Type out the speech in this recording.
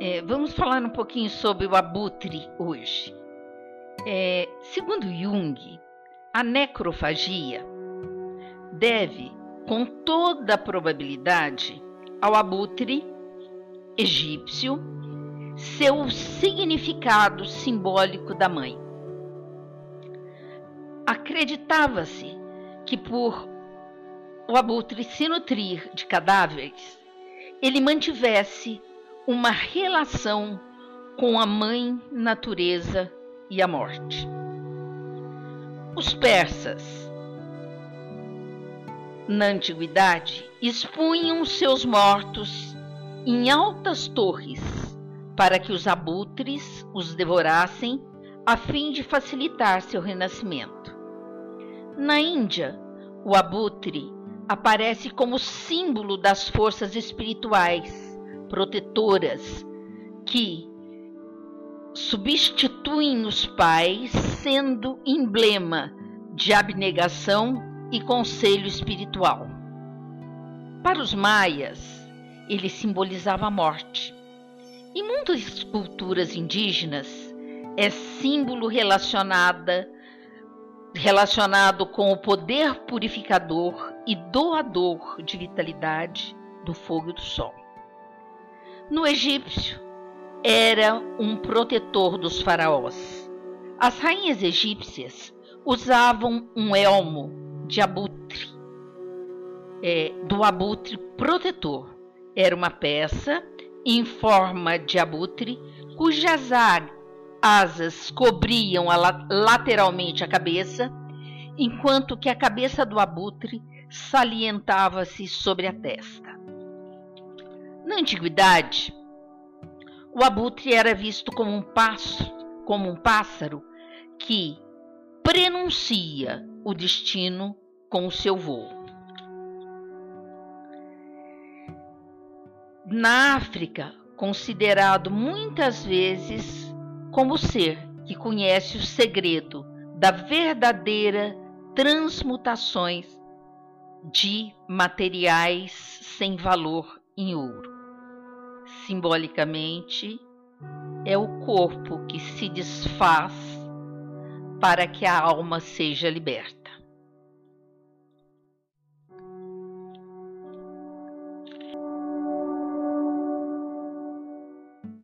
É, vamos falar um pouquinho sobre o abutre hoje. É, segundo Jung, a necrofagia deve, com toda probabilidade, ao abutre egípcio seu significado simbólico da mãe. Acreditava-se que por o abutre se nutrir de cadáveres, ele mantivesse uma relação com a mãe natureza e a morte. Os persas, na antiguidade, expunham seus mortos em altas torres para que os abutres os devorassem a fim de facilitar seu renascimento. Na Índia, o abutre aparece como símbolo das forças espirituais protetoras que substituem os pais, sendo emblema de abnegação e conselho espiritual. Para os maias, ele simbolizava a morte. Em muitas culturas indígenas, é símbolo relacionada relacionado com o poder purificador e doador de vitalidade do fogo e do sol. No egípcio, era um protetor dos faraós. As rainhas egípcias usavam um elmo de abutre, é, do abutre protetor. Era uma peça em forma de abutre cujas asas cobriam a, lateralmente a cabeça, enquanto que a cabeça do abutre salientava-se sobre a testa. Na antiguidade, o abutre era visto como um passo, como um pássaro que prenuncia o destino com o seu voo. Na África, considerado muitas vezes como ser que conhece o segredo da verdadeira transmutações de materiais sem valor em ouro simbolicamente, é o corpo que se desfaz para que a alma seja liberta.